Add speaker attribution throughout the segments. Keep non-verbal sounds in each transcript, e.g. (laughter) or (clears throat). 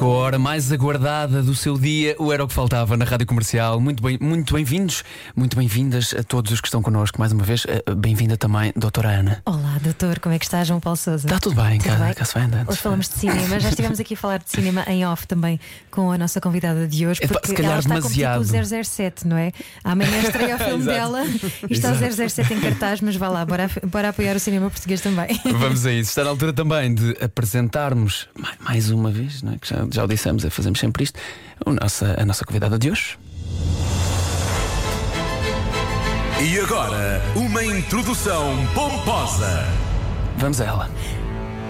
Speaker 1: chegou a hora mais aguardada do seu dia, o Era o que Faltava na Rádio Comercial. Muito bem, muito bem-vindos, muito bem-vindas a todos os que estão connosco mais uma vez. Eh, Bem-vinda também, doutora Ana.
Speaker 2: Olá, doutor, como é que está, João Paulo Souza?
Speaker 1: Está tudo bem,
Speaker 2: Tudo
Speaker 1: cá,
Speaker 2: bem?
Speaker 1: cá se vai andando.
Speaker 2: Hoje falamos de cinema, já estivemos aqui a falar de cinema em off também com a nossa convidada de hoje,
Speaker 1: Epá,
Speaker 2: porque
Speaker 1: se calhar
Speaker 2: ela está
Speaker 1: demasiado.
Speaker 2: como tipo o 007, não é? Amanhã estreia o (laughs) filme
Speaker 1: Exato.
Speaker 2: dela e está o 007 em cartaz, mas vá lá, bora, bora apoiar o cinema português também.
Speaker 1: Vamos a isso. Está na altura também de apresentarmos mai- mais uma vez, não é? que já, já o dissemos, é, fazemos sempre isto, a nossa, a nossa convidada de hoje.
Speaker 3: E agora, uma introdução pomposa.
Speaker 1: Vamos a ela.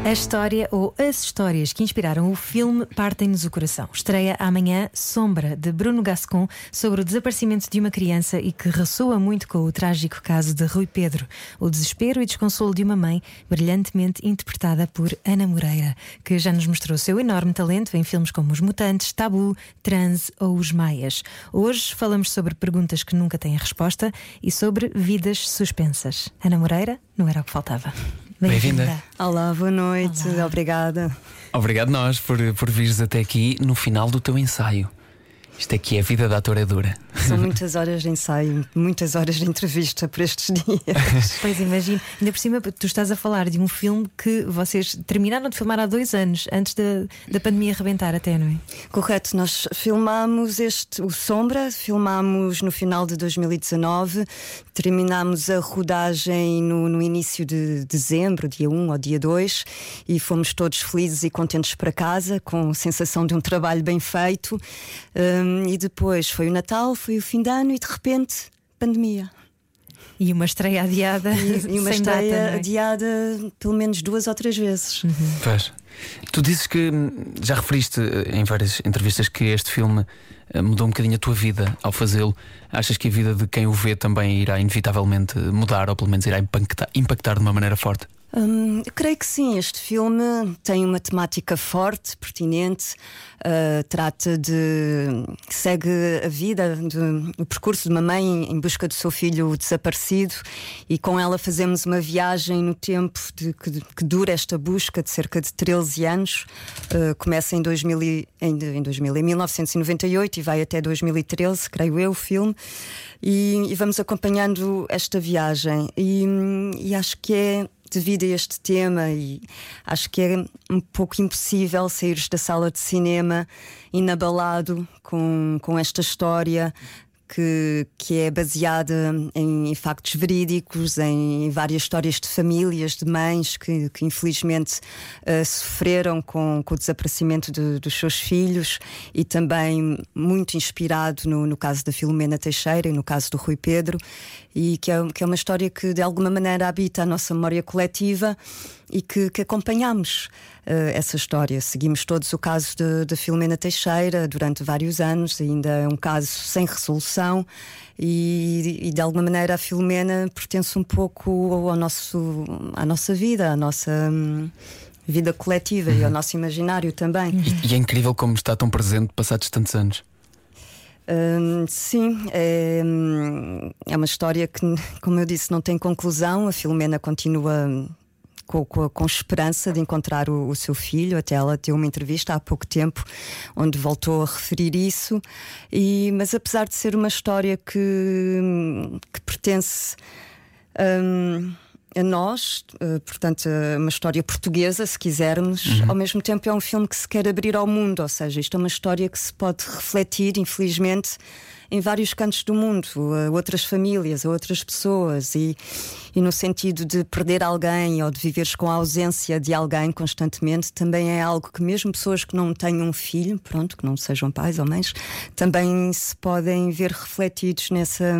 Speaker 2: A história ou as histórias que inspiraram o filme Partem-nos o Coração. Estreia amanhã Sombra, de Bruno Gascon, sobre o desaparecimento de uma criança e que ressoa muito com o trágico caso de Rui Pedro. O desespero e desconsolo de uma mãe, brilhantemente interpretada por Ana Moreira, que já nos mostrou seu enorme talento em filmes como Os Mutantes, Tabu, Trans ou Os Maias. Hoje falamos sobre perguntas que nunca têm resposta e sobre vidas suspensas. Ana Moreira, não era o que faltava.
Speaker 1: Bem-vinda.
Speaker 4: Olá, boa noite, obrigada.
Speaker 1: Obrigado nós por, por vires até aqui no final do teu ensaio. Isto aqui é a vida da ator é dura.
Speaker 4: São muitas horas de ensaio, muitas horas de entrevista por estes dias. (laughs)
Speaker 2: Pois imagino, ainda por cima, tu estás a falar de um filme que vocês terminaram de filmar há dois anos, antes da, da pandemia arrebentar, até, não é?
Speaker 4: Correto, nós filmámos este, o Sombra, filmámos no final de 2019, terminámos a rodagem no, no início de dezembro, dia 1 ou dia 2, e fomos todos felizes e contentes para casa, com a sensação de um trabalho bem feito. Hum, e depois foi o Natal, foi o fim de ano e de repente, pandemia.
Speaker 2: E uma estreia adiada
Speaker 4: E, e uma
Speaker 2: sem data,
Speaker 4: estreia
Speaker 2: não é?
Speaker 4: adiada pelo menos duas ou três vezes.
Speaker 1: Pois. Tu dizes que hum, já referiste eh, em várias entrevistas que este filme eh, mudou um bocadinho a tua vida ao fazê-lo. Achas que a vida de quem o vê também irá inevitavelmente mudar, ou pelo menos irá impactar, impactar de uma maneira forte?
Speaker 4: Hum, creio que sim, este filme tem uma temática forte, pertinente, uh, trata de. segue a vida, de- o percurso de uma mãe em busca do seu filho desaparecido e com ela fazemos uma viagem no tempo de, que, que dura esta busca de cerca de 13 anos. Uh, começa em, 2000 e- em, em 2000, em 1998 e vai até 2013, creio eu, o filme. E, e vamos acompanhando esta viagem. E, e acho que é devido a este tema e acho que é um pouco impossível saíres da sala de cinema inabalado com, com esta história que, que é baseada em, factos verídicos, em várias histórias de famílias, de mães que, que infelizmente eh, sofreram com, com o desaparecimento de- dos seus filhos e também muito inspirado no, no caso da Filomena Teixeira e no caso do Rui Pedro, e que é, que é uma história que de alguma maneira habita a nossa memória coletiva e que, que acompanhamos eh, essa história. Seguimos todos o caso da Filomena Teixeira durante vários anos, ainda é um caso sem resolução. E, e, de alguma maneira a Filomena pertence um pouco ao nosso, à nossa vida, à nossa hum, vida coletiva e ao nosso imaginário também.
Speaker 1: E, e é incrível como está tão presente passados tantos anos.
Speaker 4: Hum, sim, é, hum, é uma história que, (laughs) como eu disse, não tem conclusão. A Filomena continua hum, com, com- com esperança de encontrar o, o seu filho. Até ela deu uma entrevista há pouco tempo onde voltou a referir isso. E, mas apesar de ser uma história que, que pertence. hum, a nós, eh, portanto, é uma história portuguesa, se quisermos, ao mesmo tempo é um filme que se quer abrir ao mundo, ou seja, isto é uma história que se pode refletir, infelizmente, em vários cantos do mundo, a outras famílias, a outras pessoas, e, e no sentido de perder alguém ou de viveres com a ausência de alguém constantemente, também é algo que, mesmo pessoas que não tenham um filho, pronto, que não sejam pais ou mães, também se podem ver refletidos nessa,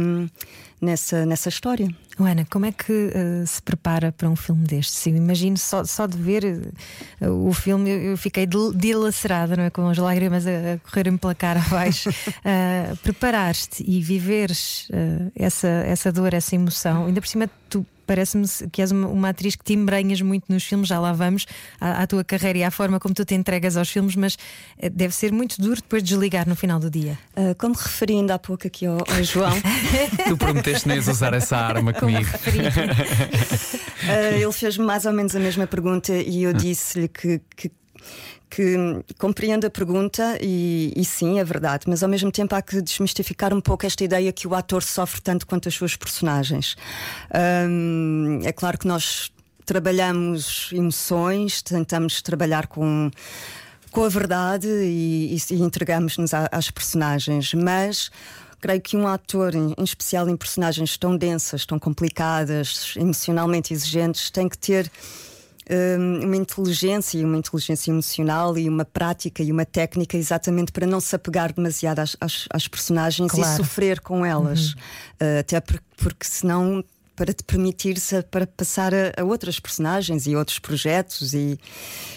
Speaker 4: nessa, nessa história.
Speaker 2: Ana, como é que eh, se prepara para um filme destes? Eu imagino só, só de ver eh, o filme, eu, eu fiquei dil- dilacerada, não é? Com as lágrimas a, a correrem pela cara abaixo. (laughs) Ah, Preparar-te e viveres essa, essa dor, essa emoção, ainda por cima tu parece-me que és uma, atriz que te embrenhas muito nos filmes, já lá vamos, à, à, tua carreira e à forma como tu te entregas aos filmes, mas eh, deve ser muito duro depois desligar no final do dia.
Speaker 4: Uh, como referi ainda há pouco aqui ao, ao João. (laughs)
Speaker 1: tu prometeste nem usar essa arma comigo.
Speaker 4: uh, (laughs) ele fez-me mais ou menos a mesma pergunta e eu disse-lhe que, que que compreendo a pergunta e, e, sim, é verdade, mas ao mesmo tempo há que desmistificar um pouco esta ideia que o ator sofre tanto quanto as suas personagens. Um, é claro que nós trabalhamos emoções, tentamos trabalhar com com a verdade e, e, e entregamos-nos às personagens, mas creio que um ator, em, especial em personagens tão densas, tão complicadas, emocionalmente exigentes, tem que ter Hum, uma inteligência e uma inteligência emocional e uma prática e uma técnica exatamente para não se apegar demasiado às, às, às personagens claro. e sofrer com elas. Uhum. Uh, até porque, porque senão para te permitir para passar a, a, outras personagens e outros projetos e,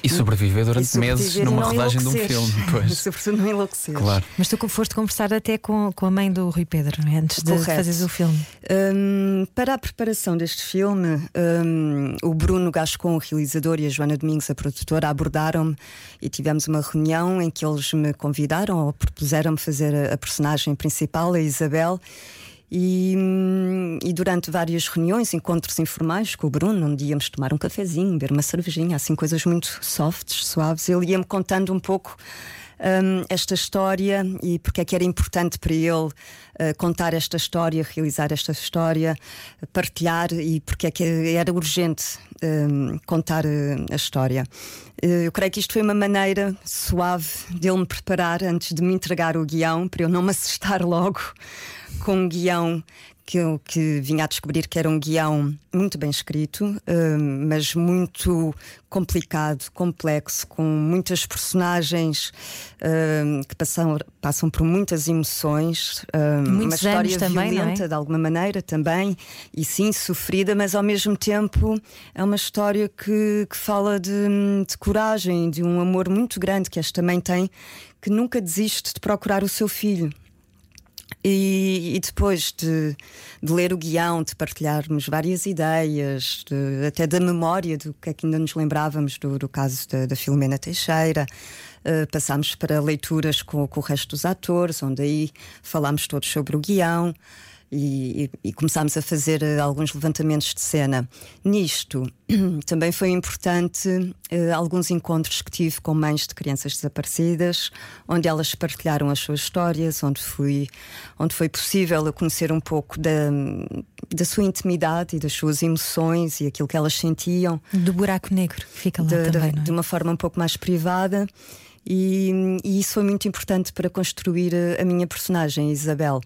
Speaker 1: e sobreviver durante e sobreviver meses numa rodagem de um filme. (laughs) Pois.
Speaker 4: Sobretudo não enlouquecer.
Speaker 1: Claro.
Speaker 2: Mas tu foste conversar até com, com a mãe do Rui Pedro é? antes de fazeres o filme.
Speaker 4: Um, para a preparação deste filme, um, o Bruno Gascon, o realizador, e a Joana Domingos, a produtora, abordaram-me e tivemos uma reunião em que eles me convidaram ou propuseram-me fazer a, a personagem principal, a Isabel. E, e, durante várias reuniões, encontros informais com o Bruno, onde íamos tomar um cafezinho, beber uma cervejinha, assim coisas muito softs, suaves, ele ia-me contando um pouco um, esta história e porque é que era importante para ele uh, contar esta história, realizar esta história, partilhar e porque é que era urgente um, contar uh, a história. Uh, eu creio que isto foi uma maneira suave dele me preparar antes de me entregar o guião, para eu não me assustar (laughs) logo com um guião que eu que vinha a descobrir que era um guião muito bem escrito, hum, mas muito complicado, complexo, com muitas personagens hum, que passam, passam por muitas emoções,
Speaker 2: hum, uma
Speaker 4: história
Speaker 2: também,
Speaker 4: violenta
Speaker 2: é?
Speaker 4: de alguma maneira também, e sim sofrida, mas ao mesmo tempo é uma história que, que fala de, de coragem, de um amor muito grande que esta mãe tem, que nunca desiste de procurar o seu filho. E, e, depois de, de, ler o guião, de partilharmos várias ideias, de, até da memória do que é que ainda nos lembrávamos do, do caso da, Filomena Teixeira, uh, passámos para leituras com, com, o resto dos atores, onde aí falámos todos sobre o guião e, e, começámos a fazer uh, alguns levantamentos de cena. Nisto (clears throat) também foi importante uh, alguns encontros que tive com mães de crianças desaparecidas, onde elas partilharam as suas histórias, onde, fui, onde foi possível eu conhecer um pouco da, da sua intimidade e das suas emoções e aquilo que elas sentiam.
Speaker 2: Do buraco negro, fica lá de, também.
Speaker 4: De,
Speaker 2: é?
Speaker 4: de uma forma um pouco mais privada. E, e, isso foi muito importante para construir a, a minha personagem, Isabel.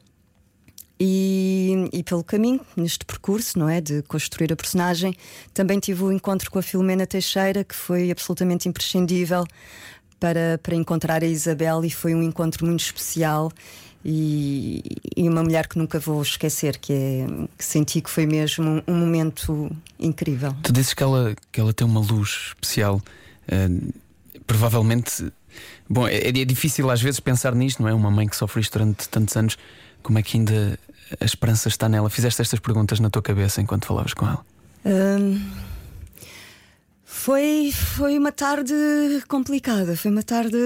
Speaker 4: E, e, pelo caminho, neste percurso, não é? De construir a personagem, também tive o um encontro com a Filomena Teixeira, que foi absolutamente imprescindível para, para encontrar a Isabel, e foi um encontro muito especial. E, e uma mulher que nunca vou esquecer, que, é, que senti que foi mesmo um, um, momento incrível.
Speaker 1: Tu dizes que ela, que ela tem uma luz especial. Uh, provavelmente. Bom, é, é difícil às vezes pensar nisto, não é? Uma mãe que sofre isto durante tantos anos como é que ainda a esperança está nela? Fizeste estas perguntas na tua cabeça enquanto falavas com ela?
Speaker 4: Um, foi, foi uma tarde complicada. Foi uma tarde.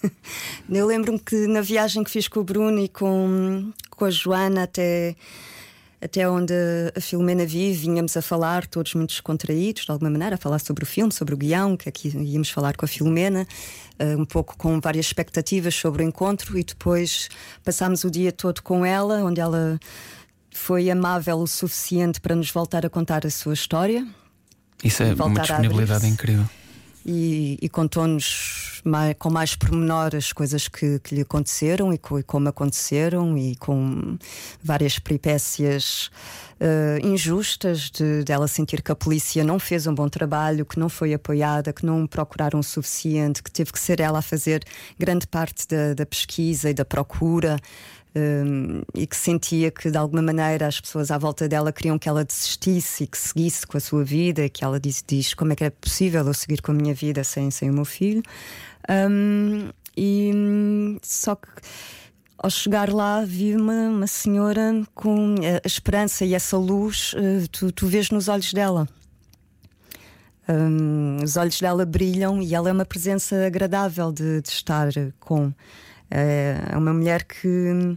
Speaker 4: (laughs) Eu lembro-me que na viagem que fiz com o Bruno e com, com a Joana até até onde a Filomena vive, vinhamos a falar, todos muito descontraídos, de alguma maneira, a falar sobre o filme, sobre o guião, que aqui íamos falar com a Filomena, uh, um pouco com várias expectativas sobre o encontro, e depois passámos o dia todo com ela, onde ela foi amável o suficiente para nos voltar a contar a sua história.
Speaker 1: Isso é uma disponibilidade incrível
Speaker 4: e, e contou-nos com mais pormenor as coisas que, que lhe aconteceram e, co, e, como aconteceram e com várias peripécias uh, injustas de dela sentir que a polícia não fez um bom trabalho, que não foi apoiada, que não procuraram o suficiente, que teve que ser ela a fazer grande parte da, da pesquisa e da procura um, e que sentia que de alguma maneira as pessoas à volta dela queriam que ela desistisse e que seguisse com a sua vida, que ela diz, diz como é que é possível eu seguir com a minha vida sem, sem o meu filho. Um, e só que ao chegar lá, vi uma, uma senhora com a esperança e essa luz, uh, tu, tu vês nos olhos dela. Um, os olhos dela brilham e ela é uma presença agradável de, de estar com. É uma mulher que,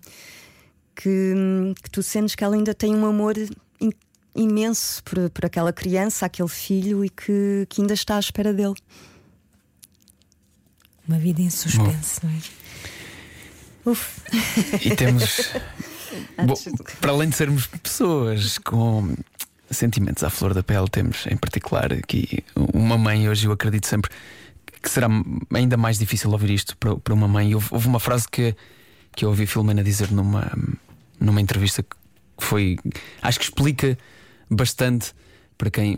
Speaker 4: que, que, tu sentes que ela ainda tem um amor imenso por, por aquela criança, aquele filho e que, que ainda está à espera dele.
Speaker 2: Uma vida em suspense, não é?
Speaker 1: Uf. E temos. (laughs) Bom, para além de sermos pessoas com sentimentos à flor da pele, temos em particular aqui uma mãe. Hoje eu acredito sempre que será ainda mais difícil ouvir isto para, para uma mãe. Houve, houve uma frase que, que eu ouvi Filomena dizer numa, numa entrevista que foi. Acho que explica bastante para quem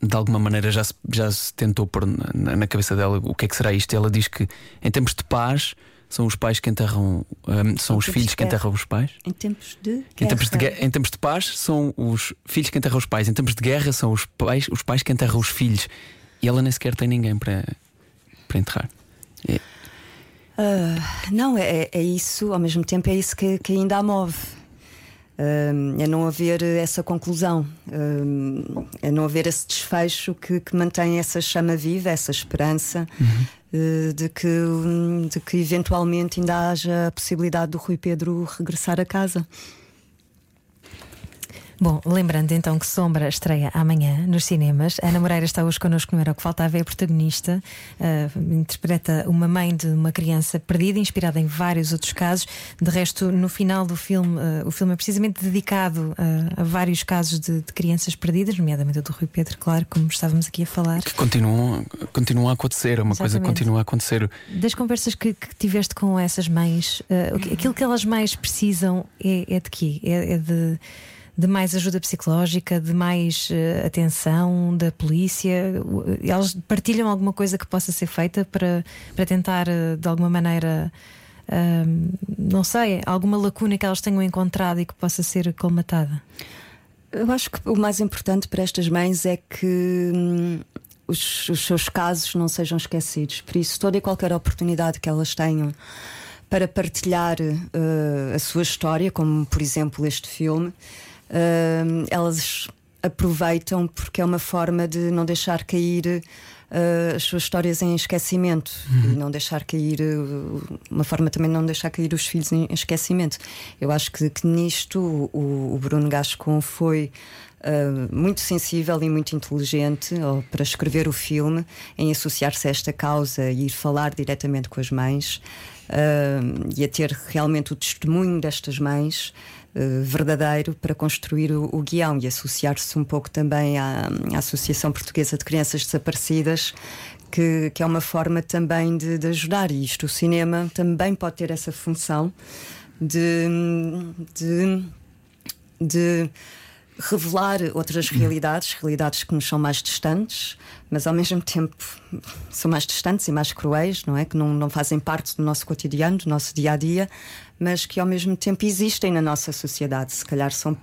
Speaker 1: de alguma maneira já se, já se tentou pôr na, na cabeça dela o que é que será isto. Ela diz que em tempos de paz são os pais que enterram, um, são em os filhos que enterram os pais.
Speaker 4: Em tempos de
Speaker 1: em tempos de, em tempos de paz são os filhos que enterram os pais. Em tempos de guerra são os pais, os pais que enterram os filhos. E ela nem sequer tem ninguém para, para enterrar.
Speaker 4: É. Uh, não, é, é isso, ao mesmo tempo é isso que, que ainda a move. Uh, é não haver essa conclusão, uh, é não haver esse desfecho que, que, mantém essa chama viva, essa esperança. Uhum. Eh, de que, de que eventualmente ainda haja a possibilidade do Rui Pedro regressar a casa.
Speaker 2: Bom, lembrando então que Sombra estreia amanhã nos cinemas. Ana Moreira está hoje connosco, não era o que faltava, é a protagonista. Uh, interpreta uma mãe de uma criança perdida, inspirada em vários outros casos. De resto, no final do filme, uh, o filme é precisamente dedicado uh, a vários casos de, de, crianças perdidas, nomeadamente o do Rui Pedro, claro, como estávamos aqui a falar.
Speaker 1: Que continuam, continuam a acontecer, é uma Exatamente. coisa que continua a acontecer.
Speaker 2: Das conversas que, que tiveste com essas mães, aquilo que elas mais precisam é, é de quê? é, é de de mais ajuda psicológica, de mais uh, atenção da polícia? Eles partilham alguma coisa que possa ser feita para, para tentar, uh, de alguma maneira, uh, não sei, alguma lacuna que elas tenham encontrado e que possa ser colmatada?
Speaker 4: Eu acho que o mais importante para estas mães é que. Hum, os, os seus casos não sejam esquecidos. Por isso, toda e qualquer oportunidade que elas tenham para partilhar uh, a sua história, como por exemplo este filme, uh, elas aproveitam porque é uma forma de não deixar cair uh, as suas histórias em esquecimento uhum. e não deixar cair uh, uma forma também de não deixar cair os filhos em esquecimento. Eu acho que, que nisto o, o Bruno Gascon foi Uh, muito sensível e muito inteligente para escrever o filme, em associar-se a esta causa e ir falar diretamente com as mães e a ter realmente o testemunho destas mães. Eh, verdadeiro para construir o, o guião e associar-se um pouco também à, à, Associação Portuguesa de Crianças Desaparecidas. Que, que é uma forma também de, de ajudar, e isto, o cinema também pode ter essa função de, de, de revelar outras realidades, realidades que nos são mais distantes, mas ao mesmo tempo são mais distantes e mais cruéis, não é? Que não, não fazem parte do nosso cotidiano, do nosso dia a dia, mas que ao mesmo tempo existem na nossa sociedade. Se calhar são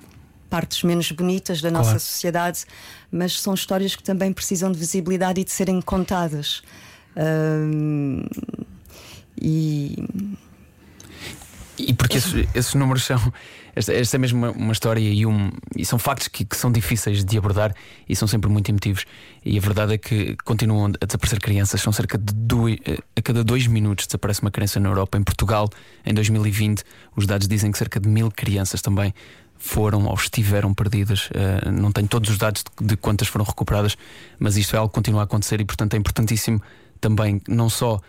Speaker 4: partes menos bonitas da claro. nossa sociedade, mas são histórias que também precisam de visibilidade e de serem contadas. Um, e
Speaker 1: e porque esses, (laughs) esses números são. Esta, esta, é mesmo uma, uma história e, um, e são factos que, que, são difíceis de abordar e são sempre muito emotivos. E a verdade é que continuam a desaparecer crianças. São cerca de dois, a cada dois minutos desaparece uma criança na Europa. Em Portugal, em 2020, os dados dizem que cerca de mil crianças também foram ou estiveram perdidas. Uh, não tenho todos os dados de, de quantas foram recuperadas, mas isto é algo que continua a acontecer e, portanto, é importantíssimo também, não só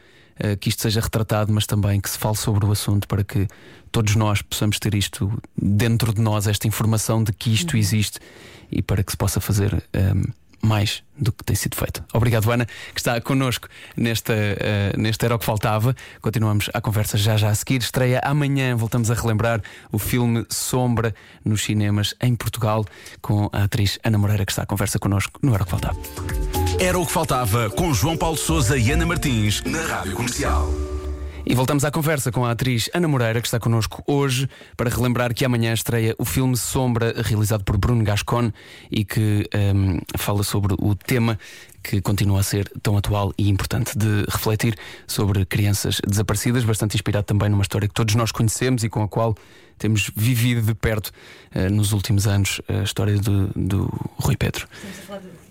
Speaker 1: eh, que isto seja retratado, mas também que se fale sobre o assunto para que todos nós possamos ter isto dentro de nós, esta informação de que isto uhum. existe e para que se possa fazer. Um, ehm, mais do que tem sido feito. Obrigado, Ana, que está connosco nesta, uh, neste Era o que Faltava. Continuamos a conversa já já a seguir. Estreia amanhã, voltamos a relembrar o filme Sombra nos cinemas em Portugal, com a atriz Ana Moreira, que está à conversa connosco no Era o que Faltava.
Speaker 3: Era o que faltava com João Paulo Souza e Ana Martins na Rádio Comercial.
Speaker 1: E voltamos à conversa com a atriz Ana Moreira, que está connosco hoje, para relembrar que amanhã estreia o filme Sombra, realizado por Bruno Gascon e que um, fala sobre o tema que continua a ser tão atual e importante de refletir sobre crianças desaparecidas, bastante inspirado também numa história que todos nós conhecemos e com a qual temos vivido de perto uh, nos últimos anos a história do, do Rui Pedro.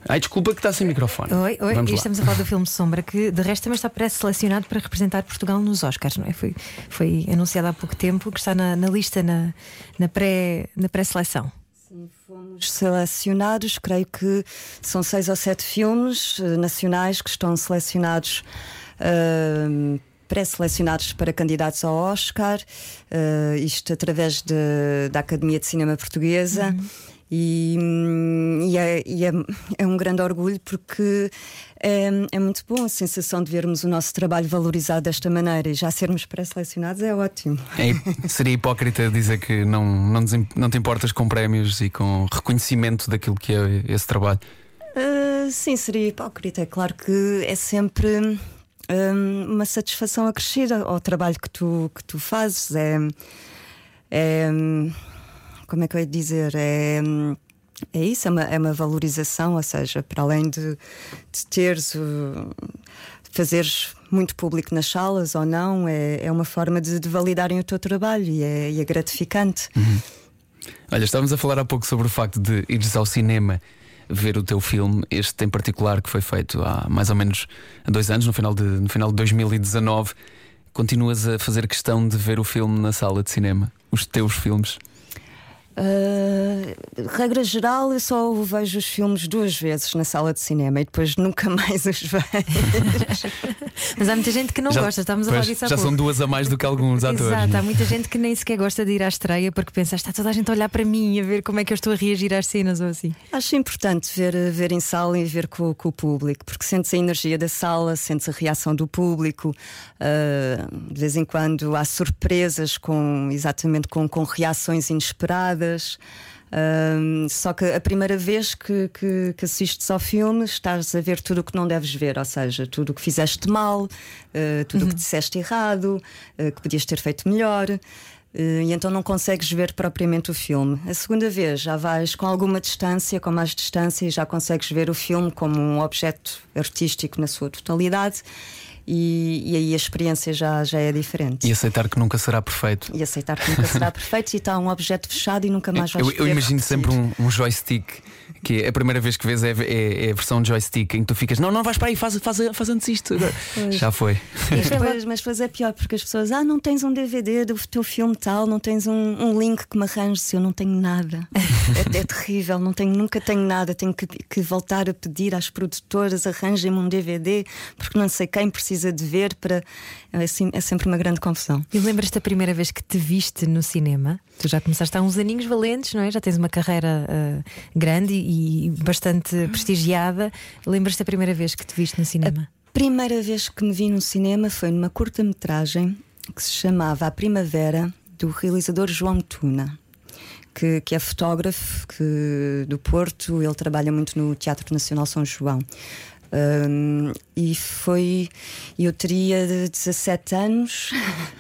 Speaker 1: Ai, desculpa que está sem microfone.
Speaker 2: Oi, oi,
Speaker 1: Vamos
Speaker 2: e
Speaker 1: lá.
Speaker 2: estamos a falar do filme Sombra, que de resto também está pré-selecionado para representar Portugal nos Oscars, não é? Foi, foi anunciado há pouco tempo, que está na, na lista na, na pré- na pré-seleção.
Speaker 4: Fomos selecionados, creio que são seis ou sete filmes eh, nacionais que estão selecionados. ahm, Pré-selecionados para candidatos ao Oscar, eh, isto através de- da Academia de Cinema Portuguesa. E, hum, e é, e é- é um grande orgulho porque é, é muito bom a sensação de vermos o nosso trabalho valorizado desta maneira e já sermos pré-selecionados é ótimo.
Speaker 1: É, seria hipócrita dizer que não, não, não te importas com prémios e com reconhecimento daquilo que é esse trabalho.
Speaker 4: Uh, sim, seria hipócrita. É claro que é sempre um, uma satisfação acrescida ao trabalho que tu, que tu fazes. É, é, hum, como é que eu ia dizer? É, é isso, é uma, é uma valorização, ou seja, para além de, de teres. fazeres muito público nas salas ou não, é, é uma forma de, de validarem o teu trabalho e é, e é gratificante.
Speaker 1: Olha, estávamos a falar há pouco sobre o facto de ires ao cinema ver o teu filme, este em particular que foi feito há mais ou menos dois anos, no final de, no final de 2019. Continuas a fazer questão de ver o filme na sala de cinema? Os teus filmes?
Speaker 4: Uh, regra geral, eu só vejo os filmes duas vezes na sala de cinema e depois nunca (laughs) mais os vejo.
Speaker 2: Mas há muita gente que não gosta, estamos a falar disso há
Speaker 1: já
Speaker 2: pouco.
Speaker 1: são duas a mais do que alguns atores.
Speaker 2: Exato, há muita gente que nem sequer gosta de ir à estreia porque pensa, está toda a gente a olhar para mim e a ver como é que eu estou a reagir às cenas ou assim.
Speaker 4: Acho importante ver, ver em sala e ver com, com o público, porque sentes a energia da sala, sentes a reação do público. uh, de vez em quando há surpresas com exatamente com, com reações inesperadas. Um, só que a primeira vez que, que, que assistes ao filme estás a ver tudo o que não deves ver, ou seja, tudo o que fizeste mal, uh, tudo o que disseste errado, uh, que podias ter feito melhor. Uh, e então não consegues ver propriamente o filme. A segunda vez já vais com alguma distância, com mais distância, e já consegues ver o filme como um objeto artístico na sua totalidade, e, e aí a experiência já, já é diferente.
Speaker 1: E aceitar que nunca será perfeito.
Speaker 4: E aceitar que nunca será perfeito e está um objeto fechado e nunca mais vais
Speaker 1: Eu, eu imagino
Speaker 4: repetir.
Speaker 1: sempre um, um joystick que é a primeira vez que vês é, é- é a versão joystick em que tu ficas, não, não vais para aí, faz, faz, faz antes isto. Agora." Já foi.
Speaker 4: Mas depois, mas depois é pior porque as pessoas, ah, não tens um DVD do teu filme tal, não tens um, um link que me arranjes, eu não tenho nada. É, é terrível, não tenho, nunca tenho nada. Tenho que, que voltar a pedir às produtoras, arranjem-me um DVD, porque não sei quem precisa de ver para. É, assim, é sempre uma grande confusão.
Speaker 2: E lembras-te da primeira vez que te viste no cinema? Tu já começaste há uns aninhos valentes, não é? Já tens uma carreira ah, grande e, e bastante prestigiada. Lembras-te da primeira vez que te viste no cinema?
Speaker 4: Primeira vez que me vi no cinema foi numa curta-metragem que se chamava A Primavera, do realizador João Tuna. Que, que é fotógrafo que, do Porto, ele trabalha muito no Teatro Nacional São João. Um, e foi. Eu teria 17 anos,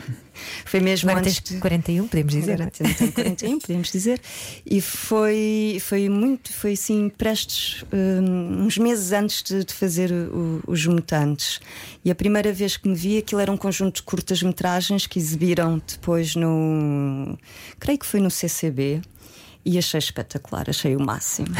Speaker 4: (laughs) foi mesmo
Speaker 2: Agora
Speaker 4: antes
Speaker 2: tens
Speaker 4: de-
Speaker 2: 41, podemos dizer.
Speaker 4: Agora tenho- tenho 41, podemos dizer. E foi, foi muito, foi assim, prestes, hum, uns meses antes de, de fazer o- os Mutantes. E a primeira vez que me vi, aquilo era um conjunto de curtas-metragens que exibiram depois no. creio que foi no CCB. E achei espetacular, achei o máximo. (laughs)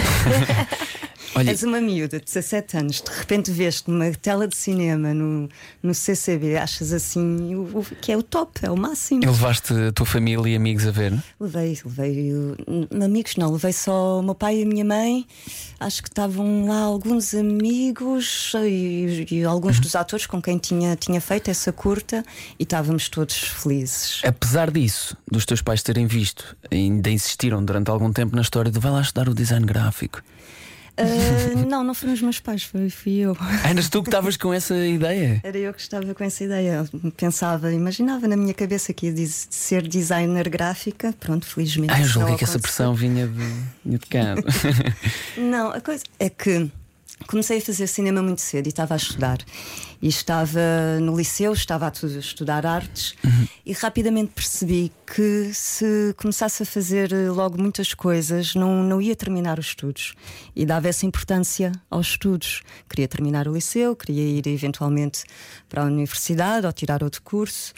Speaker 1: Olha,
Speaker 4: És uma miúda de 17 anos, de repente vês-te numa tela de cinema no, no CCB, achas assim o- o- que é o top, é o máximo.
Speaker 1: e levaste a tua família e amigos a ver?
Speaker 4: Levei, levei uh, amigos, não, levei só o meu pai e a minha mãe. Acho que estavam lá alguns amigos e, e alguns dos atores com quem tinha, tinha feito essa curta e estávamos todos felizes.
Speaker 1: Apesar disso, dos teus pais terem visto, ainda insistiram durante algum tempo na história de vai lá estudar o design gráfico.
Speaker 4: Uh, (laughs) não, não foram os meus pais, foi, fui eu.
Speaker 1: Eras tu que estavas com essa ideia?
Speaker 4: Era eu que estava com essa ideia. Pensava, imaginava na minha cabeça que ia diz- ser designer gráfica. Pronto, felizmente.
Speaker 1: Ah, eu julguei que essa
Speaker 4: aconteceu.
Speaker 1: pressão vinha de, vinha de cá. (laughs) (laughs)
Speaker 4: Não, a coisa é que comecei a fazer cinema muito cedo e estava a estudar. E estava no liceu, estava a estudar artes uhum. e rapidamente percebi que se começasse a fazer eh, logo muitas coisas, não, não ia terminar os estudos. E dava essa importância aos estudos. Queria terminar o liceu, queria ir eventualmente para a universidade ou tirar outro curso.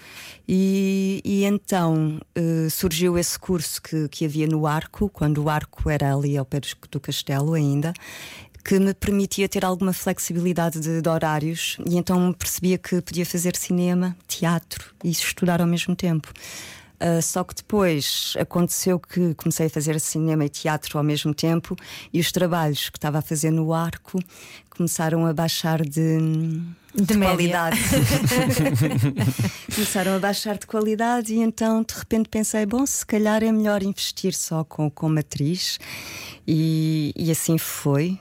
Speaker 4: E, e então uh, surgiu esse curso que, que havia no Arco, quando o Arco era ali ao pé do Castelo ainda que me permitia ter alguma flexibilidade de, de, horários e então percebia que podia fazer cinema, teatro e estudar ao mesmo tempo. Uh, só que depois aconteceu que comecei a fazer cinema e teatro ao mesmo tempo e os trabalhos que estava a fazer no arco começaram a baixar de,
Speaker 2: de, de
Speaker 4: qualidade. (laughs) começaram a baixar de qualidade e então de repente pensei: bom, se calhar é melhor investir só com, com matriz. E, e assim foi.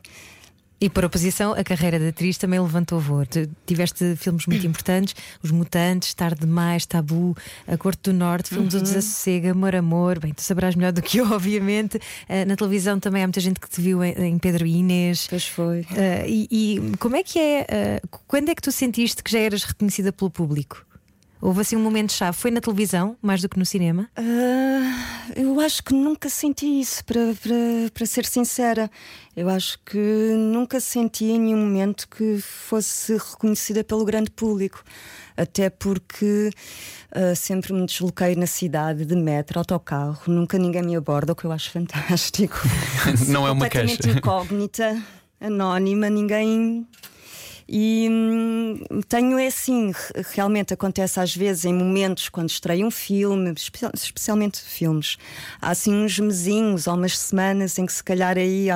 Speaker 2: E por oposição, a carreira de atriz também levantou voo. Tiveste filmes muito (clears throat) importantes: Os Mutantes, Tarde Demais, Tabu, A Corte do Norte, filmes uhum. do Desassossega, Amor Amor. Bem, tu sabrás melhor do que eu, (laughs) obviamente. Uh, na televisão também há muita gente que te viu em, em Pedro Inês.
Speaker 4: Pois foi. Uh,
Speaker 2: e, e, como é que é? Uh, quando é que tu sentiste que já eras reconhecida pelo público? Houve assim um momento-chave? Foi na televisão, mais do que no cinema?
Speaker 4: Uh, eu acho que nunca senti isso, para, para, para ser sincera. Eu acho que nunca senti em nenhum momento que fosse reconhecida pelo grande público. Até porque uh, sempre me desloquei na cidade de metro, autocarro, nunca ninguém me aborda, o que eu acho (laughs) fantástico.
Speaker 1: Não é uma queixa.
Speaker 4: incógnita, anónima, ninguém e hum, tenho é assim, realmente acontece às vezes em momentos quando estreio um filme, especialmente filmes, há assim uns mesinhos ou umas semanas em que se calhar aí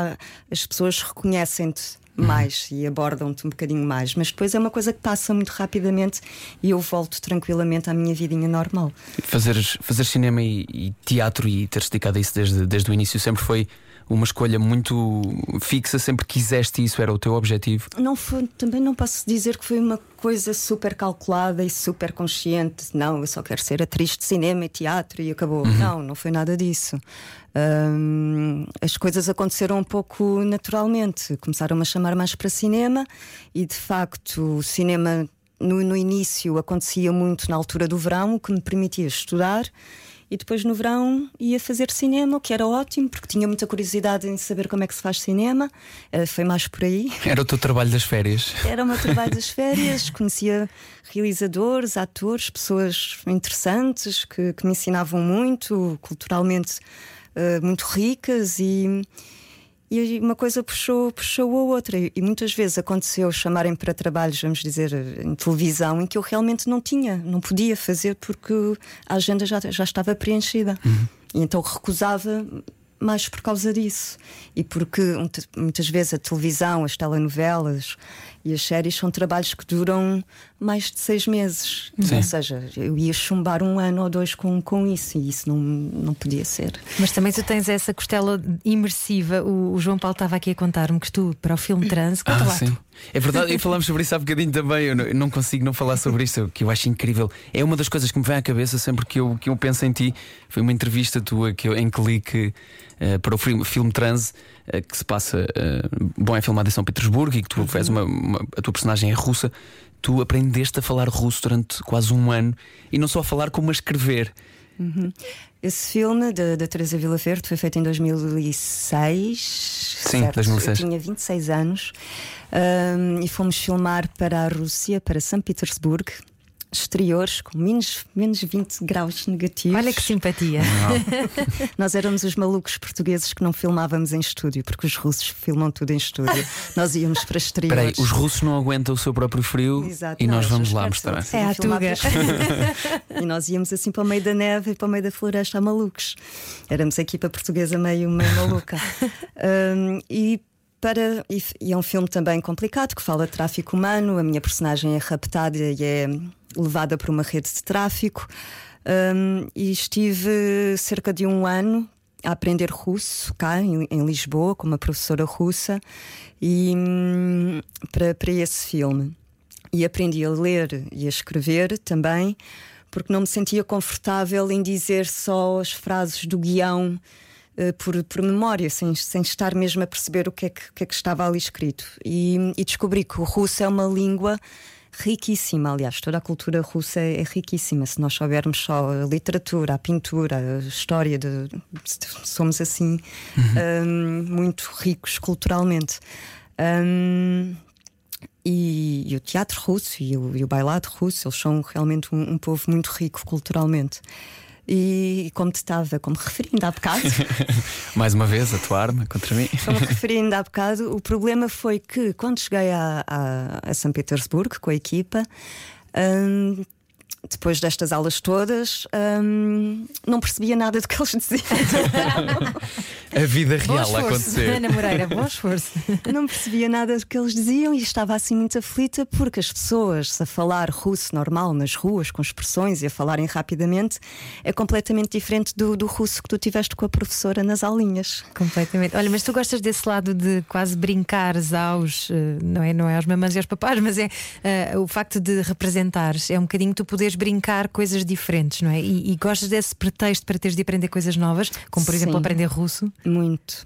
Speaker 4: as pessoas reconhecem-te mais e abordam-te um bocadinho mais, mas depois é uma coisa que passa muito rapidamente e eu volto tranquilamente à minha vidinha normal.
Speaker 1: Fazer, fazer cinema e, e teatro e teres dedicado a isso desde, desde o início sempre foi uma escolha muito fixa, sempre quiseste isso, era o teu objetivo?
Speaker 4: Não foi, também não posso dizer que foi uma coisa super calculada e super consciente. Não, eu só quero ser atriz de cinema e teatro e acabou. Uhum. Não, não foi nada disso. Um, as coisas aconteceram um pouco naturalmente. Começaram-me a chamar mais para cinema e de facto o cinema no, no início acontecia muito na altura do verão, o que me permitia estudar e depois no verão ia fazer cinema, o que era ótimo, porque tinha muita curiosidade em saber como é que se faz cinema. Uh, foi mais por aí.
Speaker 1: Era o teu trabalho das férias?
Speaker 4: Era o meu trabalho das férias. (laughs) Conhecia realizadores, atores, pessoas interessantes que, que me ensinavam muito, culturalmente uh, muito ricas e e uma coisa puxou, puxou a outra. E muitas vezes aconteceu chamarem para trabalhos, vamos dizer, em televisão, em que eu realmente não tinha, não podia fazer porque a agenda já, já estava preenchida. Uhum. E então recusava mais por causa disso. E porque muitas vezes a televisão, as telenovelas e as séries são trabalhos que duram mais de seis meses. Sim. Ou seja, eu ia chumbar um ano ou dois com, com isso e isso não, não podia ser.
Speaker 2: Mas também tu tens essa costela imersiva. O, o João Paulo estava aqui a contar-me que tu, para o filme Trans, conta ah, lá sim. Tu.
Speaker 1: É verdade, e falamos sobre isso há bocadinho também. Eu não, eu não, consigo não falar sobre isso, que eu acho incrível. É uma das coisas que me vem à cabeça sempre que eu, que eu penso em ti. Foi uma entrevista tua que eu, em que li que uh, para o filme, filme Trans uh, que se passa. Uh, bom, é filmado em São Petersburgo e que tu uhum. uma, uma, a tua personagem é russa. Tu aprendeste a falar russo durante quase um ano e não só a falar, como a escrever.
Speaker 4: Uhum. Esse filme da Teresa Vila Verde foi feito em 2006.
Speaker 1: Sim, certo? 2006.
Speaker 4: Eu tinha 26 anos um, e fomos filmar para a Rússia, para São Petersburgo exteriores com menos, menos 20 graus negativos.
Speaker 2: Olha que simpatia. (laughs)
Speaker 4: Nós éramos os malucos portugueses que não filmávamos em estúdio, porque os russos filmam tudo em estúdio. (laughs) nós íamos para exteriores.
Speaker 1: Peraí, os russos não aguentam o seu próprio frio
Speaker 4: Exato,
Speaker 1: e
Speaker 4: não,
Speaker 1: nós vamos lá mostrar.
Speaker 2: É a tuga. (laughs)
Speaker 4: e nós íamos assim para o meio da neve e para o meio da floresta a malucos. Éramos a equipa portuguesa meio, meio maluca. Um, e para, e, e, é um filme também complicado que fala de tráfico humano. A minha personagem é raptada e é levada por uma rede de tráfico. Um, e estive cerca de um ano a aprender russo cá em, em Lisboa com uma professora russa e um, para, para esse filme. E aprendi a ler e a escrever também, porque não me sentia confortável em dizer só as frases do guião uh, por, por memória, sem, sem estar mesmo a perceber o que é que, que, é que estava ali escrito. E, e descobri que o russo é uma língua riquíssima. Aliás, toda a cultura russa é, é, riquíssima. Se nós soubermos só a literatura, a pintura, a história, de, somos assim uhum. um, muito ricos culturalmente. Um, e, e, o teatro russo e o, e o, bailado russo, eles são realmente um, um povo muito rico culturalmente. E como te estava, como referi ainda há bocado. (laughs)
Speaker 1: Mais uma vez, a tua arma contra mim.
Speaker 4: Como (laughs) referi ainda há bocado, o problema foi que quando cheguei a, a, a São Petersburgo com a equipa, hum, depois destas aulas todas, hum, não percebia nada do que eles diziam.
Speaker 1: a vida real a acontecer.
Speaker 2: Ana Moreira, bom (laughs) esforço.
Speaker 4: Não percebia nada do que eles diziam e estava assim muito aflita porque as pessoas a falar russo normal nas ruas, com expressões e a falarem rapidamente, é completamente diferente do, do russo que tu tiveste com a professora nas aulinhas.
Speaker 2: Completamente. Olha, mas tu gostas desse lado de quase brincares aos, eh, não é, não é aos mamães e aos papás, mas é uh, o facto de representares, é um bocadinho tu poderes brincar coisas diferentes, não é? E, e gostas desse pretexto para teres de aprender coisas novas, como por Sim, exemplo aprender russo?
Speaker 4: Muito.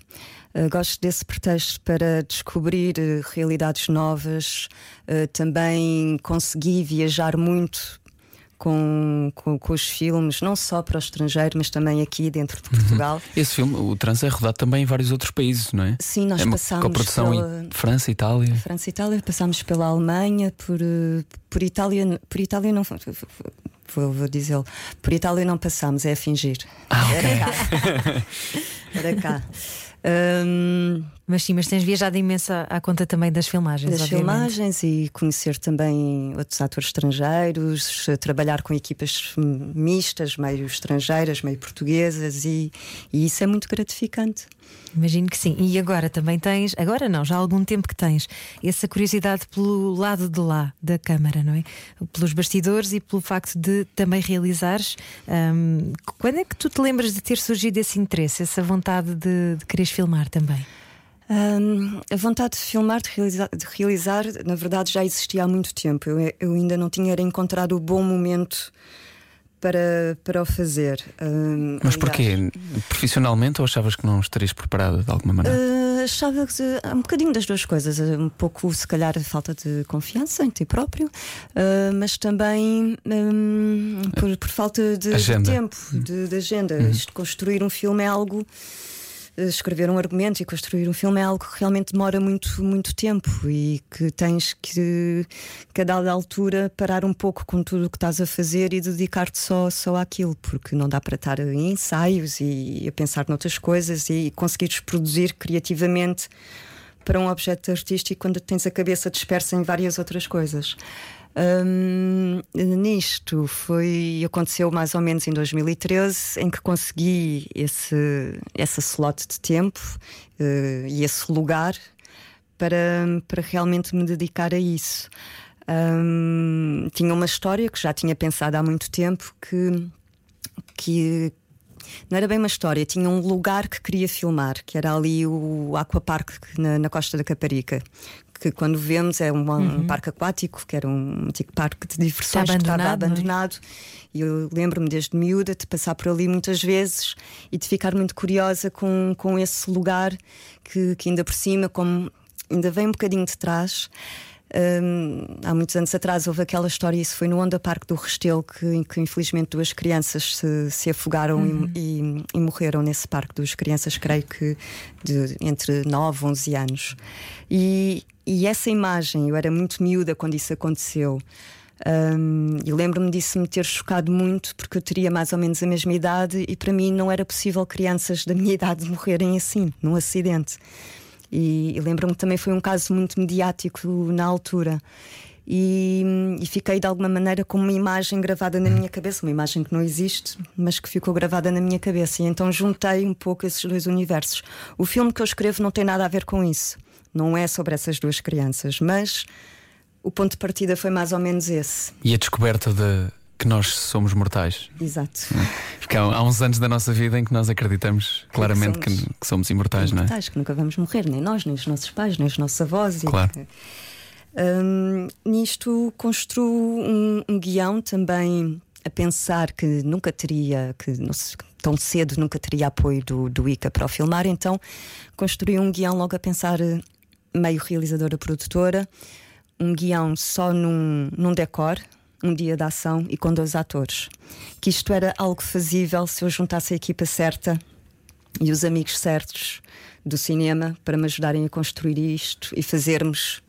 Speaker 4: Uh, gosto desse pretexto para descobrir uh, realidades novas, uh, também consegui viajar muito com, com, com, os filmes, não só para o estrangeiro, mas também aqui dentro de uhum. Portugal. Uhum.
Speaker 1: Esse filme, o Trans, é rodado também em vários outros países, não é?
Speaker 4: Sim, nós
Speaker 1: é
Speaker 4: passámos.
Speaker 1: Com produção pela... em França, Itália.
Speaker 4: França e Itália, passámos pela Alemanha, por, por Itália. Por Itália não. Vou, vou dizê-lo. Por Itália não passámos, é a fingir.
Speaker 1: Ah, okay.
Speaker 4: Era cá. Era cá. (laughs) Um,
Speaker 2: mas sim, mas tens viajado imenso à, conta também das filmagens.
Speaker 4: Das
Speaker 2: obviamente.
Speaker 4: filmagens e conhecer também outros atores estrangeiros, trabalhar com equipas mistas, meio estrangeiras, meio portuguesas, e, e isso é muito gratificante.
Speaker 2: Imagino que sim. E agora também tens, agora não, já há algum tempo que tens essa curiosidade pelo lado de lá da câmara, não é? Pelos bastidores e pelo facto de também realizares. Um, quando é que tu te lembras de ter surgido esse interesse, essa vontade de, de quereres filmar também?
Speaker 4: Um, a vontade de filmar, de realizar, de realizar, na verdade já existia há muito tempo. Eu, eu ainda não tinha encontrado o bom momento para, para o fazer.
Speaker 1: Um, Mas porquê? Profissionalmente ou achavas que não estarias preparada de alguma maneira?
Speaker 4: Uh, achava que um bocadinho das duas coisas. Um pouco, se calhar, falta de confiança em ti próprio, uh, mas também um, por, por, falta de, de tempo, de, de agenda. Uhum. Isto, construir um filme é algo escrever um argumento e construir um filme é algo que realmente demora muito, muito tempo e que tens que, a dada altura, parar um pouco com tudo o que estás a fazer e dedicar-te só, só àquilo, porque não dá para estar em ensaios e a pensar noutras coisas e conseguires produzir criativamente para um objeto artístico quando tens a cabeça dispersa em várias outras coisas. Um, nisto foi aconteceu mais ou menos em 2013 em que consegui esse essa slot de tempo uh, e esse lugar para, para realmente me dedicar a isso. Um, tinha uma história que já tinha pensado há muito tempo que, que não era bem uma história, tinha um lugar que queria filmar, que era ali o Aquapark na, na Costa da Caparica, que quando vemos é um, uhum. um parque aquático, que era um antigo parque de diversões que
Speaker 2: estava
Speaker 4: abandonado. É? E eu lembro-me desde miúda de passar por ali muitas vezes e de ficar muito curiosa com, com esse lugar que, que ainda por cima, como ainda vem um bocadinho de trás. Um, há muitos anos atrás houve aquela história, isso foi no Onda Parque do Restelo, que, que infelizmente duas crianças se, se afogaram uhum. e, e, e, morreram nesse parque. Duas crianças, creio que de, entre 9 e 11 anos. E, e essa imagem, eu era muito miúda quando isso aconteceu. Um, e lembro-me disso me ter chocado muito porque eu teria mais ou menos a mesma idade e para mim não era possível crianças da minha (laughs) idade morrerem assim, num acidente. E, e lembro-me que também foi um caso muito mediático na altura. E, e, fiquei de alguma maneira com uma imagem gravada na minha cabeça, uma imagem que não existe, mas que ficou gravada na minha cabeça. E então juntei um pouco esses dois universos. O filme que eu escrevo não tem nada a ver com isso, não é sobre essas duas crianças, mas o ponto de partida foi mais ou menos esse.
Speaker 1: E a descoberta de que nós somos mortais.
Speaker 4: Exato.
Speaker 1: Porque há, há, uns anos da nossa vida em que nós acreditamos claramente que somos, que, que somos imortais,
Speaker 4: imortais,
Speaker 1: não é?
Speaker 4: que nunca vamos morrer, nem nós, nem os nossos pais, nem os nossos avós.
Speaker 1: Claro.
Speaker 4: E, um, nisto construo um, um guião também a pensar que nunca teria, que tão cedo nunca teria apoio do, do ICA para o filmar, então construí um guião logo a pensar meio realizadora produtora, um guião só num, num decor, um dia de ação e com dois atores. Que isto era algo fazível se eu juntasse a equipa certa e os amigos certos do cinema para me ajudarem a construir isto e fazermos.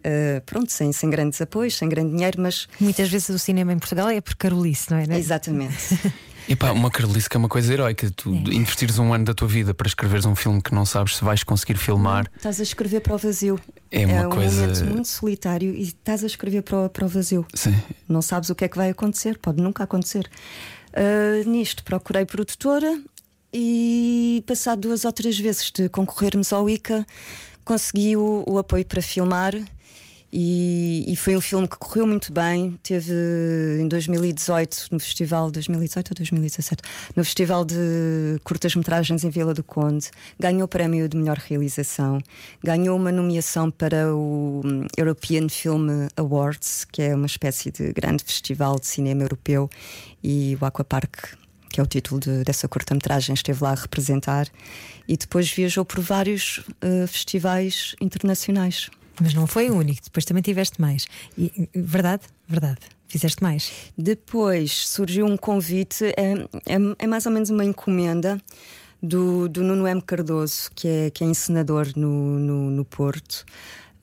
Speaker 4: Uh, pronto, sem, sem grandes apoios, sem grande dinheiro, mas.
Speaker 2: Muitas vezes o cinema em Portugal é por Carolice, não é? Não é?
Speaker 4: Exatamente. (laughs)
Speaker 1: E pá, uma carolice que é uma coisa heroica. Tu
Speaker 2: É.
Speaker 1: investires um ano da tua vida para escreveres um filme que não sabes se vais conseguir filmar
Speaker 4: Estás a escrever para o vazio.
Speaker 1: é uma
Speaker 4: um
Speaker 1: coisa.
Speaker 4: momento muito solitário e estás a escrever para o, para o vazio.
Speaker 1: Sim.
Speaker 4: Não sabes o que é que vai acontecer, pode nunca acontecer. Uh, nisto procurei produtora e passado duas ou três vezes de concorrermos ao ICA, consegui o, o apoio para filmar. E, e foi um filme que correu muito bem. Teve em 2018, no festival 2018 ou 2017, no festival de curtas-metragens em Vila do Conde, ganhou o prémio de melhor realização, ganhou uma nomeação para o European Film Awards, que é uma espécie de grande festival de cinema europeu, e o Aquapark que é o título de- dessa curta-metragem, esteve lá a representar e depois viajou por vários eh, festivais internacionais.
Speaker 2: Mas não foi o único, depois também tiveste mais. E, verdade? Verdade. Fizeste mais.
Speaker 4: Depois surgiu um convite, é, é, é mais ou menos uma encomenda do, do Nuno M. Cardoso, que é, que é encenador no, no, no Porto.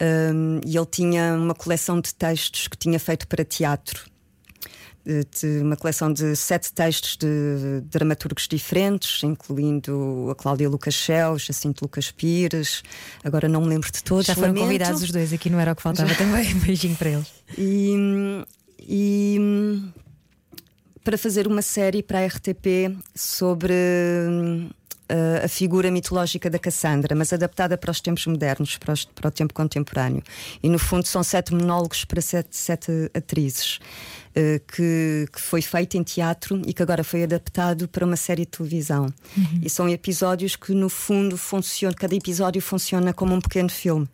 Speaker 4: Um, e ele tinha uma coleção de textos que tinha feito para teatro. De- uma coleção de sete textos de dramaturgos diferentes, incluindo a Cláudia Lucas Chel, Jacinto Lucas Pires. Agora não me lembro de todos.
Speaker 2: Já foram
Speaker 4: lamento.
Speaker 2: convidados os dois, aqui não era o que faltava (laughs) também. Um beijinho para eles.
Speaker 4: E, e para fazer uma série para a RTP sobre hum, a, a figura mitológica da Cassandra, mas adaptada para os tempos modernos, para, os- para o tempo contemporâneo. E no fundo são sete monólogos para sete, sete atrizes. eh, que, que foi feito em teatro e que agora foi adaptado para uma série de televisão. E são episódios que, no fundo, funcionam, cada episódio funciona como um pequeno filme.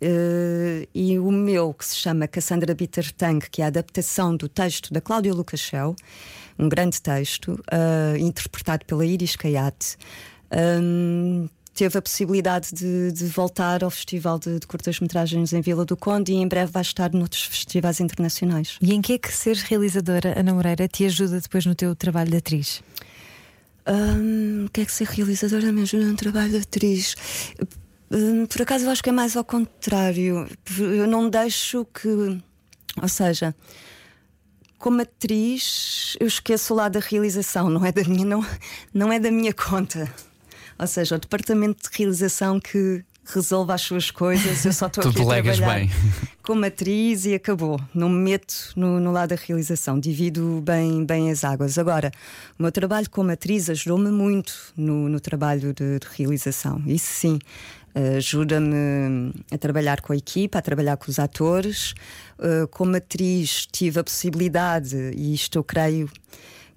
Speaker 4: Eh, e o meu, que se chama Cassandra Bitter Tang, que é a adaptação do texto da Cláudia Lucachel, um grande texto, eh, interpretado pela Iris Caiate, hum, teve a possibilidade de, de voltar ao Festival de, de Curtas-Metragens em Vila do Conde e em breve vai estar noutros festivais internacionais.
Speaker 2: E em que é que ser realizadora, Ana Moreira, te ajuda depois no teu trabalho de atriz?
Speaker 4: O que é que ser realizadora me ajuda no trabalho de atriz? Hum, por acaso eu acho que é mais ao contrário. Eu não deixo que. Ou seja, como atriz, eu esqueço o lado da realização, não é da minha, não, não é da minha conta. Ou seja, o departamento de realização que resolve as suas coisas, eu só (laughs) estou aqui a trabalhar
Speaker 1: bem. (laughs)
Speaker 4: como atriz e acabou. Não me meto no, no lado da realização, divido bem, bem as águas. Agora, o meu trabalho como atriz ajudou-me muito no, no trabalho de, de realização. Isso sim. Eh, Ajuda-me a trabalhar com a equipa, a trabalhar com os atores. Eh, Como atriz, tive a possibilidade, e isto eu creio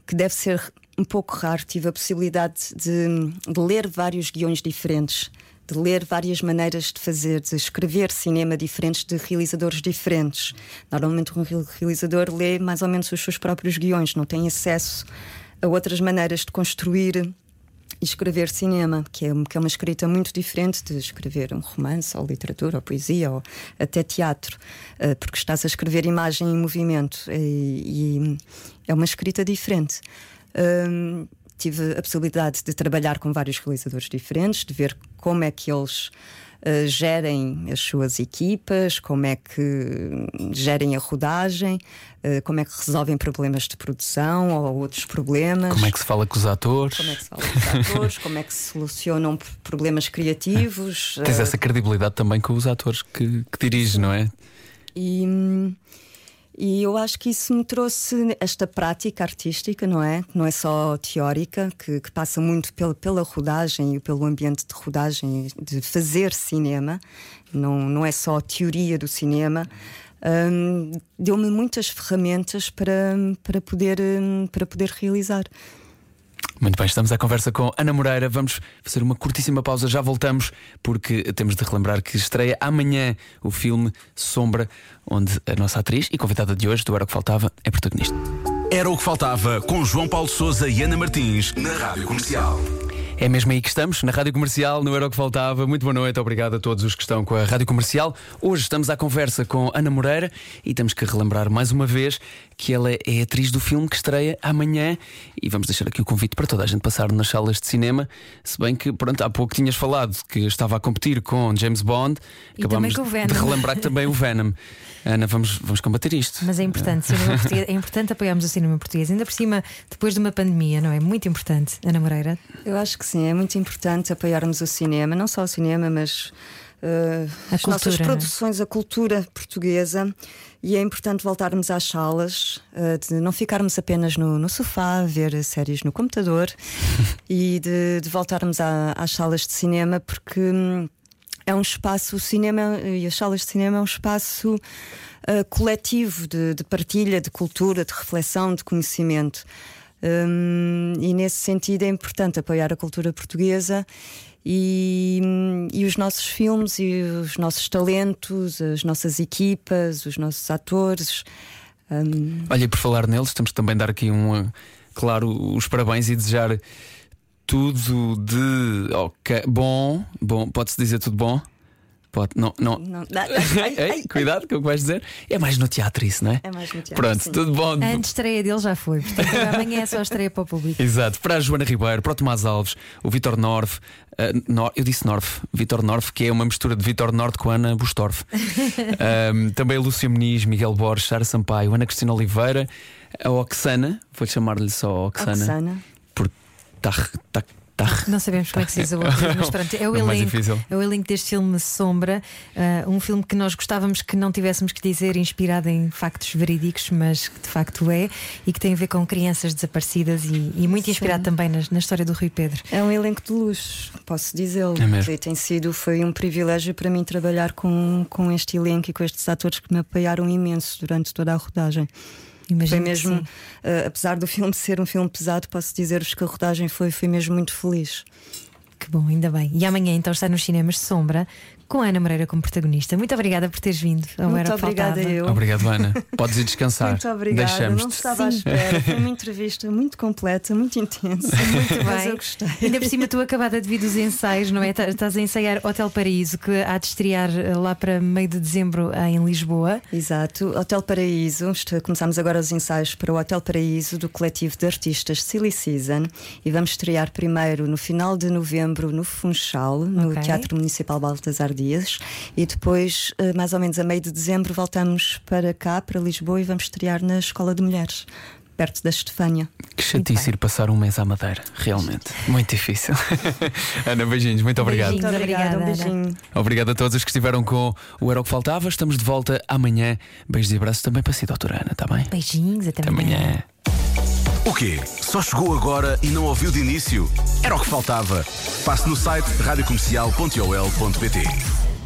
Speaker 4: que deve ser um pouco raro, tive a possibilidade de, de ler vários guiões diferentes, de ler várias maneiras de fazer, de escrever cinema diferentes, de realizadores diferentes. Normalmente, um real- realizador lê mais ou menos os seus próprios guiões, não tem acesso a outras maneiras de construir e escrever cinema, que é, que é uma escrita muito diferente de escrever um romance, ou literatura, ou poesia, ou até teatro, eh, porque estás a escrever imagem em movimento e, e é uma escrita diferente. Hum, tive a possibilidade de trabalhar com vários realizadores diferentes, de ver como é que eles eh, gerem as suas equipas, como é que gerem a rodagem, eh, como é que resolvem problemas de produção ou outros problemas.
Speaker 1: Como é que se fala com os atores?
Speaker 4: Como é que se fala com os atores, (laughs) como é que se solucionam problemas criativos.
Speaker 1: Tens
Speaker 4: eh,
Speaker 1: essa credibilidade também com os atores que, que diriges, não é?
Speaker 4: E, e eu acho que isso me trouxe esta prática artística, não é? Não é só teórica, que, que passa muito pela, pela rodagem e pelo ambiente de rodagem, de fazer cinema, não, não é só teoria do cinema. Hum, Deu-me muitas ferramentas para, para, poder, hum, para poder realizar.
Speaker 1: Muito bem, estamos à conversa com Ana Moreira. Vamos fazer uma curtíssima pausa, já voltamos, porque temos de relembrar que estreia amanhã o filme Sombra, onde a nossa atriz e convidada de hoje, do Era o que Faltava, é protagonista.
Speaker 3: Era o que faltava com João Paulo Souza e Ana Martins na Rádio Comercial.
Speaker 1: É mesmo aí que estamos, na Rádio Comercial, não era o que faltava. Muito boa noite, obrigado a todos os que estão com a Rádio Comercial. Hoje estamos à conversa com Ana Moreira e temos que relembrar mais uma vez que ela é atriz do filme que estreia amanhã e vamos deixar aqui o convite para toda a gente passar nas salas de cinema. Se bem que, pronto, há pouco tinhas falado que estava a competir com James Bond,
Speaker 2: E também com o
Speaker 1: de
Speaker 2: Venom.
Speaker 1: relembrar também o Venom. Ana, vamos, vamos combater isto.
Speaker 2: Mas é importante, é importante apoiarmos o cinema português, ainda por cima, depois de uma pandemia, não é? Muito importante, Ana Moreira.
Speaker 4: Eu acho que sim, é muito importante apoiarmos o cinema, não só o cinema, mas uh,
Speaker 2: A
Speaker 4: as
Speaker 2: cultura,
Speaker 4: nossas
Speaker 2: é?
Speaker 4: produções, a cultura portuguesa. E é importante voltarmos às salas, uh, de não ficarmos apenas no, no sofá, a ver séries no computador (laughs) e de, de voltarmos à- às salas de cinema, porque hum, é um espaço, o cinema e as salas de cinema é um espaço uh, coletivo de, de partilha, de cultura, de reflexão, de conhecimento. Hum, e nesse sentido é importante apoiar a cultura portuguesa e, e os nossos filmes e os nossos talentos, as nossas equipas, os nossos atores. Hum,
Speaker 1: Olha, e por falar neles, temos que também dar aqui um, claro, os parabéns e desejar tudo de ok, bom, bom, pode-se dizer tudo bom? Pode, não, não.
Speaker 4: não- (laughs) ai, ai,
Speaker 1: Ei,
Speaker 4: ai,
Speaker 1: cuidado com o que vais dizer. É mais no teatro isso, não é?
Speaker 4: É mais no teatro,
Speaker 1: Pronto,
Speaker 4: sim.
Speaker 1: tudo bom.
Speaker 2: A estreia dele já foi, portanto amanhã é só a estreia para o público.
Speaker 1: Exato, para a Joana Ribeiro, para o Tomás Alves, o Vitor Norf, eh, Nor- eu disse Norf, Vitor Norf, que é uma mistura de Vitor Norte com Ana Bustorf. (laughs) Ahm, também a Lúcia Muniz, Miguel Borges, Sara Sampaio, Ana Cristina Oliveira, a Oxana, vou chamar-lhe só Oxana,
Speaker 4: Oxana.
Speaker 1: porque tá, tá, tá,
Speaker 2: Não sabemos como é que se diz o outro, mas pronto, é o (laughs)
Speaker 1: É
Speaker 2: elenco. É o elenco deste filme Sombra, ah, um filme que nós gostávamos que não tivéssemos que dizer inspirado em factos verídicos, mas que de facto é, e que tem a ver com crianças desaparecidas e, e muito inspirado também na, na história do Rui Pedro.
Speaker 4: É um elenco de luxo, posso dizê-lo.
Speaker 1: É
Speaker 4: tem sido, foi um privilégio para mim trabalhar com, com este elenco e com estes atores que me apoiaram imenso durante toda a rodagem.
Speaker 2: Imagino
Speaker 4: Foi mesmo, eh, apesar do (laughs) filme ser um filme pesado, posso dizer-vos que a rodagem foi, foi mesmo muito feliz.
Speaker 2: Que bom, ainda bem. E amanhã então está nos cinemas Sombra, com a Ana Moreira como protagonista. Muito obrigada por teres vindo. ao
Speaker 4: muito
Speaker 2: Era
Speaker 4: obrigada
Speaker 2: Faltava.
Speaker 4: eu.
Speaker 1: Obrigado, Ana. Podes ir descansar.
Speaker 4: Muito obrigada. Não
Speaker 1: Deixamos-te.
Speaker 4: estava à espera. Foi uma (laughs) entrevista muito completa, muito intensa.
Speaker 2: Muito
Speaker 4: Mas
Speaker 2: bem.
Speaker 4: eu gostei.
Speaker 2: Ainda por cima, tu acabada de vir dos ensaios, não é? Tá- Estás a ensaiar Hotel Paraíso, que há de estrear eh, lá para meio de dezembro em Lisboa.
Speaker 4: Exato, Hotel Paraíso. Começamos agora os ensaios para o Hotel Paraíso do coletivo de artistas Silly Season e vamos estrear primeiro no final de novembro no Funchal, no
Speaker 2: Ok.
Speaker 4: Teatro Municipal Baltasar Dias, e depois, eh, mais ou menos a meio de dezembro, voltamos para cá, para Lisboa, e vamos estrear na Escola de Mulheres, perto da Estefânia.
Speaker 1: Que chatice ir passar um mês à Madeira, realmente. Muito difícil. (laughs) Ana, beijinhos, muito obrigado.
Speaker 2: Beijinhos.
Speaker 4: Obrigada, um beijinho.
Speaker 1: Obrigado a todos os que estiveram com o Era o que Faltava. Estamos de volta amanhã. Beijos e abraços também para si, doutora Ana, está bem?
Speaker 2: Beijinhos, até,
Speaker 1: Até amanhã.
Speaker 3: O quê? Só chegou agora e não ouviu de início? Era o que faltava. Passe no site radiocomercial.ol.pt